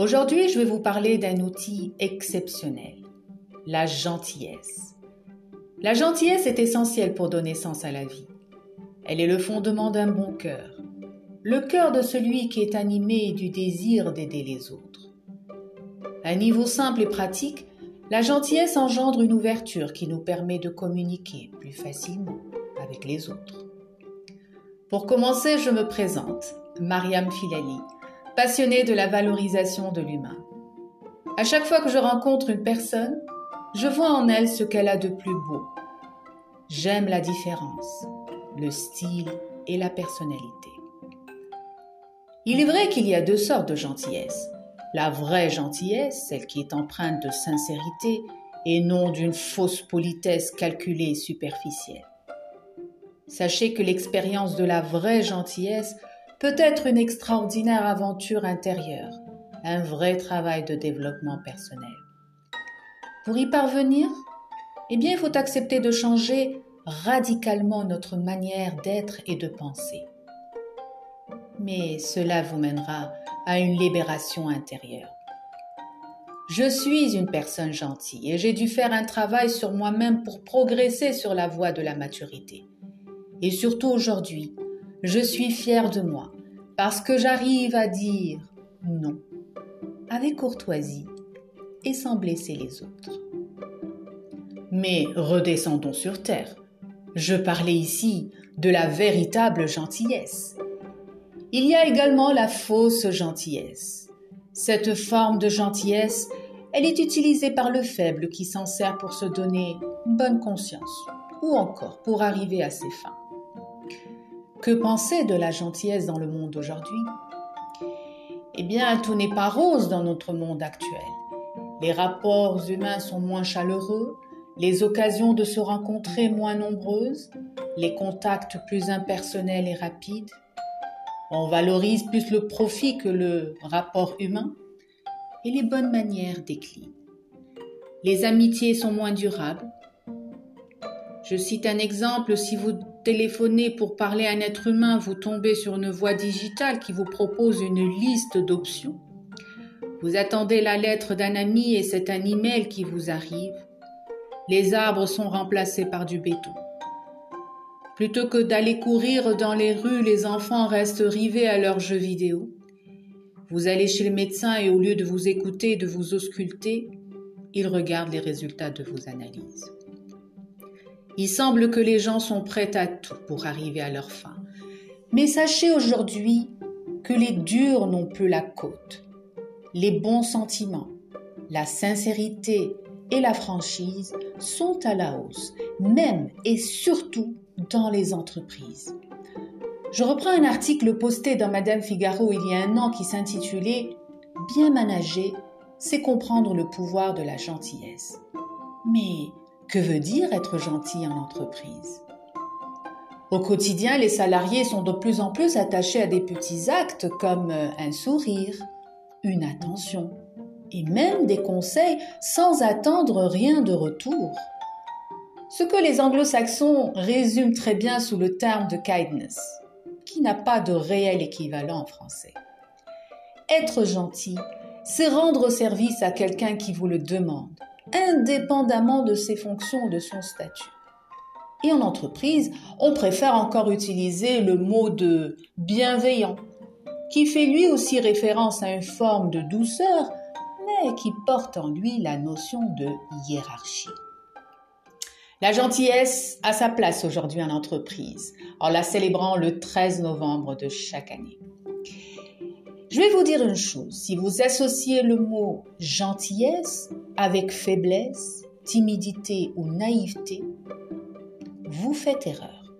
Aujourd'hui, je vais vous parler d'un outil exceptionnel, la gentillesse. La gentillesse est essentielle pour donner sens à la vie. Elle est le fondement d'un bon cœur, le cœur de celui qui est animé du désir d'aider les autres. À un niveau simple et pratique, la gentillesse engendre une ouverture qui nous permet de communiquer plus facilement avec les autres. Pour commencer, je me présente, Mariam Filali, passionnée de la valorisation de l'humain. À chaque fois que je rencontre une personne, je vois en elle ce qu'elle a de plus beau. J'aime la différence, le style et la personnalité. Il est vrai qu'il y a deux sortes de gentillesse. La vraie gentillesse, celle qui est empreinte de sincérité et non d'une fausse politesse calculée et superficielle. Sachez que l'expérience de la vraie gentillesse peut être une extraordinaire aventure intérieure, un vrai travail de développement personnel. Pour y parvenir, eh bien, il faut accepter de changer radicalement notre manière d'être et de penser. Mais cela vous mènera à une libération intérieure. Je suis une personne gentille et j'ai dû faire un travail sur moi-même pour progresser sur la voie de la maturité. Et surtout aujourd'hui, je suis fière de moi parce que j'arrive à dire non avec courtoisie et sans blesser les autres. Mais redescendons sur terre. Je parlais ici de la véritable gentillesse. Il y a également la fausse gentillesse. Cette forme de gentillesse, elle est utilisée par le faible qui s'en sert pour se donner bonne conscience ou encore pour arriver à ses fins. Que penser de la gentillesse dans le monde d'aujourd'hui? Eh bien, tout n'est pas rose dans notre monde actuel. Les rapports humains sont moins chaleureux, les occasions de se rencontrer moins nombreuses, les contacts plus impersonnels et rapides. On valorise plus le profit que le rapport humain et les bonnes manières déclinent. Les amitiés sont moins durables. Je cite un exemple, si vous téléphonez pour parler à un être humain, vous tombez sur une voie digitale qui vous propose une liste d'options. Vous attendez la lettre d'un ami et c'est un email qui vous arrive les arbres sont remplacés par du béton. Plutôt que d'aller courir dans les rues, les enfants restent rivés à leurs jeux vidéo. Vous allez chez le médecin et au lieu de vous écouter de vous ausculter, il regarde les résultats de vos analyses. Il semble que les gens sont prêts à tout pour arriver à leur fin. Mais sachez aujourd'hui que les durs n'ont plus la côte. Les bons sentiments, la sincérité et la franchise sont à la hausse, même et surtout dans les entreprises. Je reprends un article posté dans Madame Figaro il y a un an qui s'intitulait Bien manager, c'est comprendre le pouvoir de la gentillesse. Mais que veut dire être gentil en entreprise? Au quotidien, les salariés sont de plus en plus attachés à des petits actes comme un sourire, une attention, et même des conseils sans attendre rien de retour. Ce que les anglo-saxons résument très bien sous le terme de kindness, qui n'a pas de réel équivalent en français. Être gentil, c'est rendre service à quelqu'un qui vous le demande, indépendamment de ses fonctions ou de son statut. Et en entreprise, on préfère encore utiliser le mot de bienveillant, qui fait lui aussi référence à une forme de douceur qui porte en lui la notion de hiérarchie. La gentillesse a sa place aujourd'hui en entreprise, en la célébrant le 13 novembre de chaque année. Je vais vous dire une chose, si vous associez le mot gentillesse avec faiblesse, timidité ou naïveté, vous faites erreur.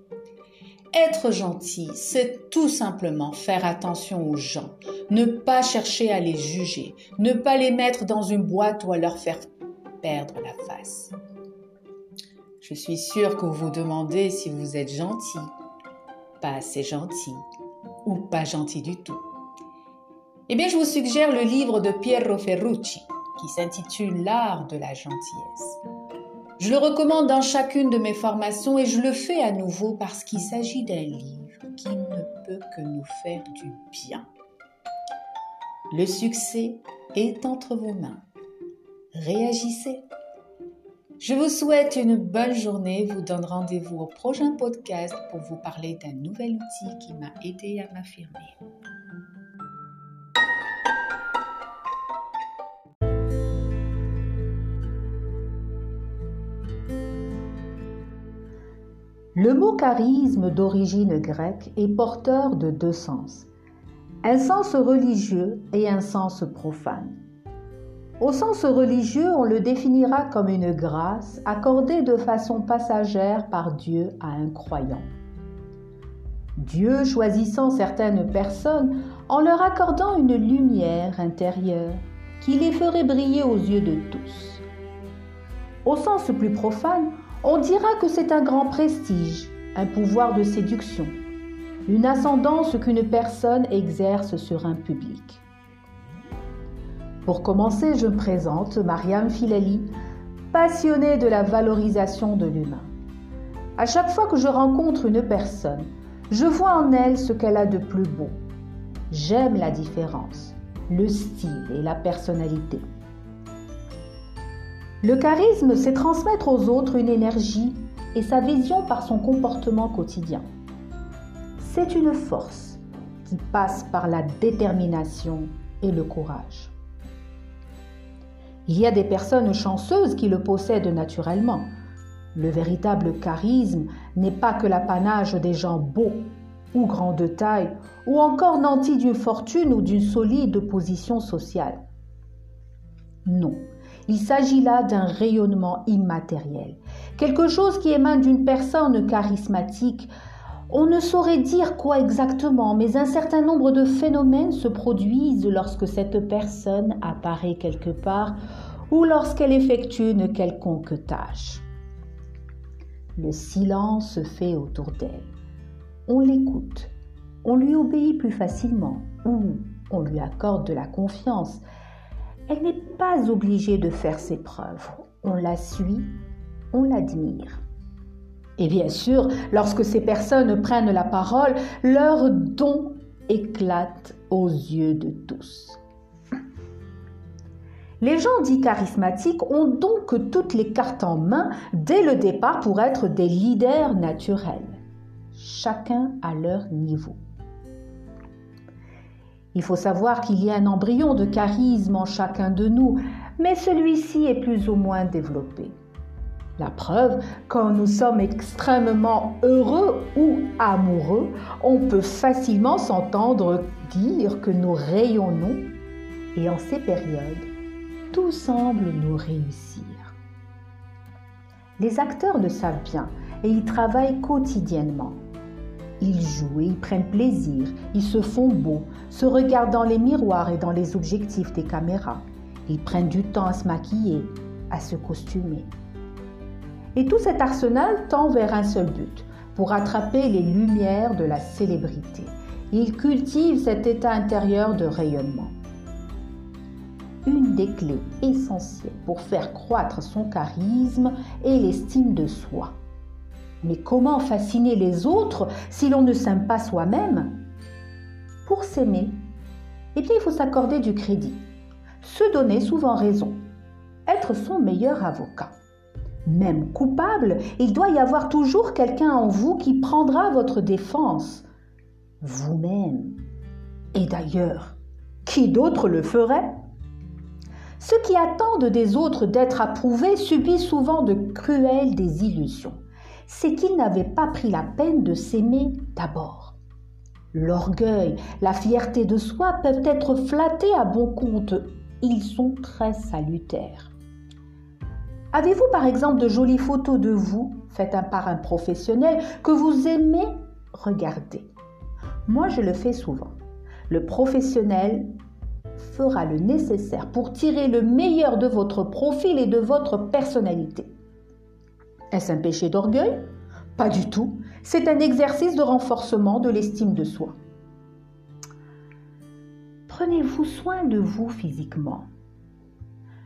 Être gentil, c'est tout simplement faire attention aux gens, ne pas chercher à les juger, ne pas les mettre dans une boîte ou à leur faire perdre la face. Je suis sûre que vous vous demandez si vous êtes gentil, pas assez gentil ou pas gentil du tout. Eh bien, je vous suggère le livre de Piero Ferrucci qui s'intitule L'art de la gentillesse. Je le recommande dans chacune de mes formations et je le fais à nouveau parce qu'il s'agit d'un livre qui ne peut que nous faire du bien. Le succès est entre vos mains. Réagissez. Je vous souhaite une bonne journée, vous donne rendez-vous au prochain podcast pour vous parler d'un nouvel outil qui m'a aidé à m'affirmer. Le mot charisme d'origine grecque est porteur de deux sens, un sens religieux et un sens profane. Au sens religieux, on le définira comme une grâce accordée de façon passagère par Dieu à un croyant. Dieu choisissant certaines personnes en leur accordant une lumière intérieure qui les ferait briller aux yeux de tous. Au sens plus profane, on dira que c'est un grand prestige, un pouvoir de séduction, une ascendance qu'une personne exerce sur un public. Pour commencer, je me présente Mariam Filali, passionnée de la valorisation de l'humain. À chaque fois que je rencontre une personne, je vois en elle ce qu'elle a de plus beau. J'aime la différence, le style et la personnalité. Le charisme, c'est transmettre aux autres une énergie et sa vision par son comportement quotidien. C'est une force qui passe par la détermination et le courage. Il y a des personnes chanceuses qui le possèdent naturellement. Le véritable charisme n'est pas que l'apanage des gens beaux ou grands de taille ou encore nantis d'une fortune ou d'une solide position sociale. Non, il s'agit là d'un rayonnement immatériel, quelque chose qui émane d'une personne charismatique. On ne saurait dire quoi exactement, mais un certain nombre de phénomènes se produisent lorsque cette personne apparaît quelque part ou lorsqu'elle effectue une quelconque tâche. Le silence se fait autour d'elle. On l'écoute, on lui obéit plus facilement ou on lui accorde de la confiance elle n'est pas obligée de faire ses preuves. On la suit, on l'admire. Et bien sûr, lorsque ces personnes prennent la parole, leur don éclate aux yeux de tous. Les gens dits charismatiques ont donc toutes les cartes en main dès le départ pour être des leaders naturels, chacun à leur niveau. Il faut savoir qu'il y a un embryon de charisme en chacun de nous, mais celui-ci est plus ou moins développé. La preuve, quand nous sommes extrêmement heureux ou amoureux, on peut facilement s'entendre dire que nous rayonnons et en ces périodes, tout semble nous réussir. Les acteurs le savent bien et y travaillent quotidiennement. Ils jouent et ils prennent plaisir, ils se font beaux, se regardent dans les miroirs et dans les objectifs des caméras. Ils prennent du temps à se maquiller, à se costumer. Et tout cet arsenal tend vers un seul but, pour attraper les lumières de la célébrité. Ils cultivent cet état intérieur de rayonnement. Une des clés essentielles pour faire croître son charisme est l'estime de soi. Mais comment fasciner les autres si l'on ne s'aime pas soi-même Pour s'aimer, eh bien, il faut s'accorder du crédit, se donner souvent raison, être son meilleur avocat. Même coupable, il doit y avoir toujours quelqu'un en vous qui prendra votre défense. Vous-même. Et d'ailleurs, qui d'autre le ferait? Ceux qui attendent des autres d'être approuvés subissent souvent de cruelles désillusions c'est qu'ils n'avaient pas pris la peine de s'aimer d'abord. L'orgueil, la fierté de soi peuvent être flattés à bon compte. Ils sont très salutaires. Avez-vous par exemple de jolies photos de vous, faites par un professionnel, que vous aimez regarder? Moi, je le fais souvent. Le professionnel fera le nécessaire pour tirer le meilleur de votre profil et de votre personnalité. Est-ce un péché d'orgueil? Pas du tout. C'est un exercice de renforcement de l'estime de soi. Prenez-vous soin de vous physiquement.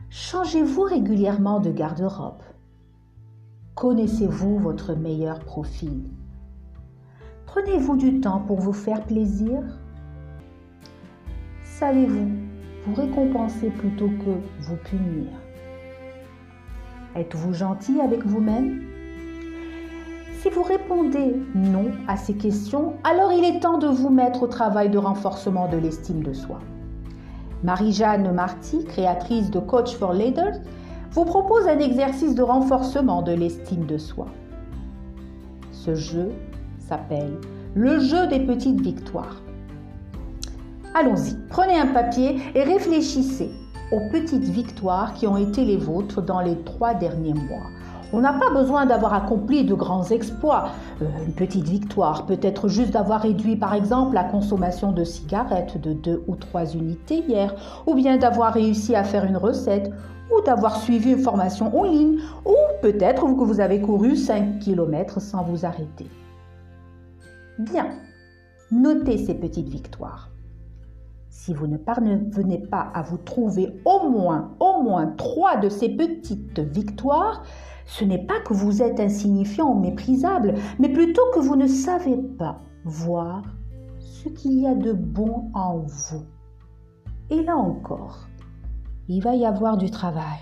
Changez-vous régulièrement de garde-robe. Connaissez-vous votre meilleur profil? Prenez-vous du temps pour vous faire plaisir? Savez-vous vous récompenser plutôt que vous punir? Êtes-vous gentil avec vous-même? Si vous répondez non à ces questions, alors il est temps de vous mettre au travail de renforcement de l'estime de soi. Marie-Jeanne Marty, créatrice de Coach for Leaders, vous propose un exercice de renforcement de l'estime de soi. Ce jeu s'appelle le jeu des petites victoires. Allons-y, prenez un papier et réfléchissez aux petites victoires qui ont été les vôtres dans les trois derniers mois. On n'a pas besoin d'avoir accompli de grands exploits. Euh, une petite victoire peut être juste d'avoir réduit par exemple la consommation de cigarettes de 2 ou 3 unités hier, ou bien d'avoir réussi à faire une recette, ou d'avoir suivi une formation en ligne, ou peut-être que vous avez couru 5 km sans vous arrêter. Bien, notez ces petites victoires. Si vous ne parvenez pas à vous trouver au moins, au moins trois de ces petites victoires, ce n'est pas que vous êtes insignifiant ou méprisable, mais plutôt que vous ne savez pas voir ce qu'il y a de bon en vous. Et là encore, il va y avoir du travail.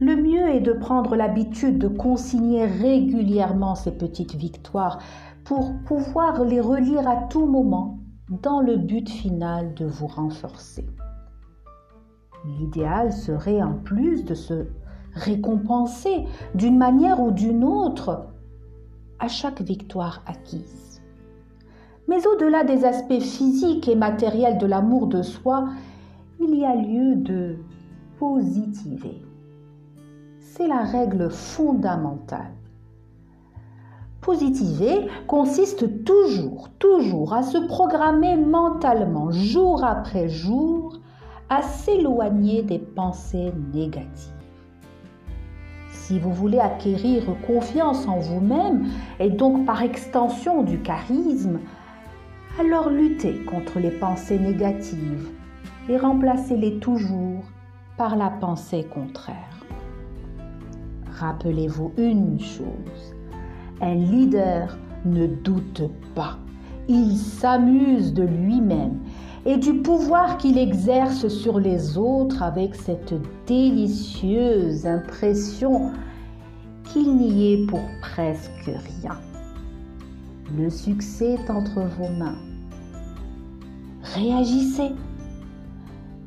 Le mieux est de prendre l'habitude de consigner régulièrement ces petites victoires pour pouvoir les relire à tout moment dans le but final de vous renforcer. L'idéal serait en plus de se récompenser d'une manière ou d'une autre à chaque victoire acquise. Mais au-delà des aspects physiques et matériels de l'amour de soi, il y a lieu de positiver. C'est la règle fondamentale. Positiver consiste toujours, toujours à se programmer mentalement, jour après jour, à s'éloigner des pensées négatives. Si vous voulez acquérir confiance en vous-même et donc par extension du charisme, alors luttez contre les pensées négatives et remplacez-les toujours par la pensée contraire. Rappelez-vous une chose, un leader ne doute pas, il s'amuse de lui-même et du pouvoir qu'il exerce sur les autres avec cette délicieuse impression qu'il n'y est pour presque rien. Le succès est entre vos mains. Réagissez.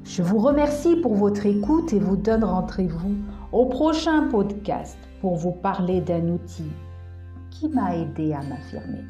Je vous remercie pour votre écoute et vous donne rendez-vous au prochain podcast pour vous parler d'un outil qui m'a aidé à m'affirmer.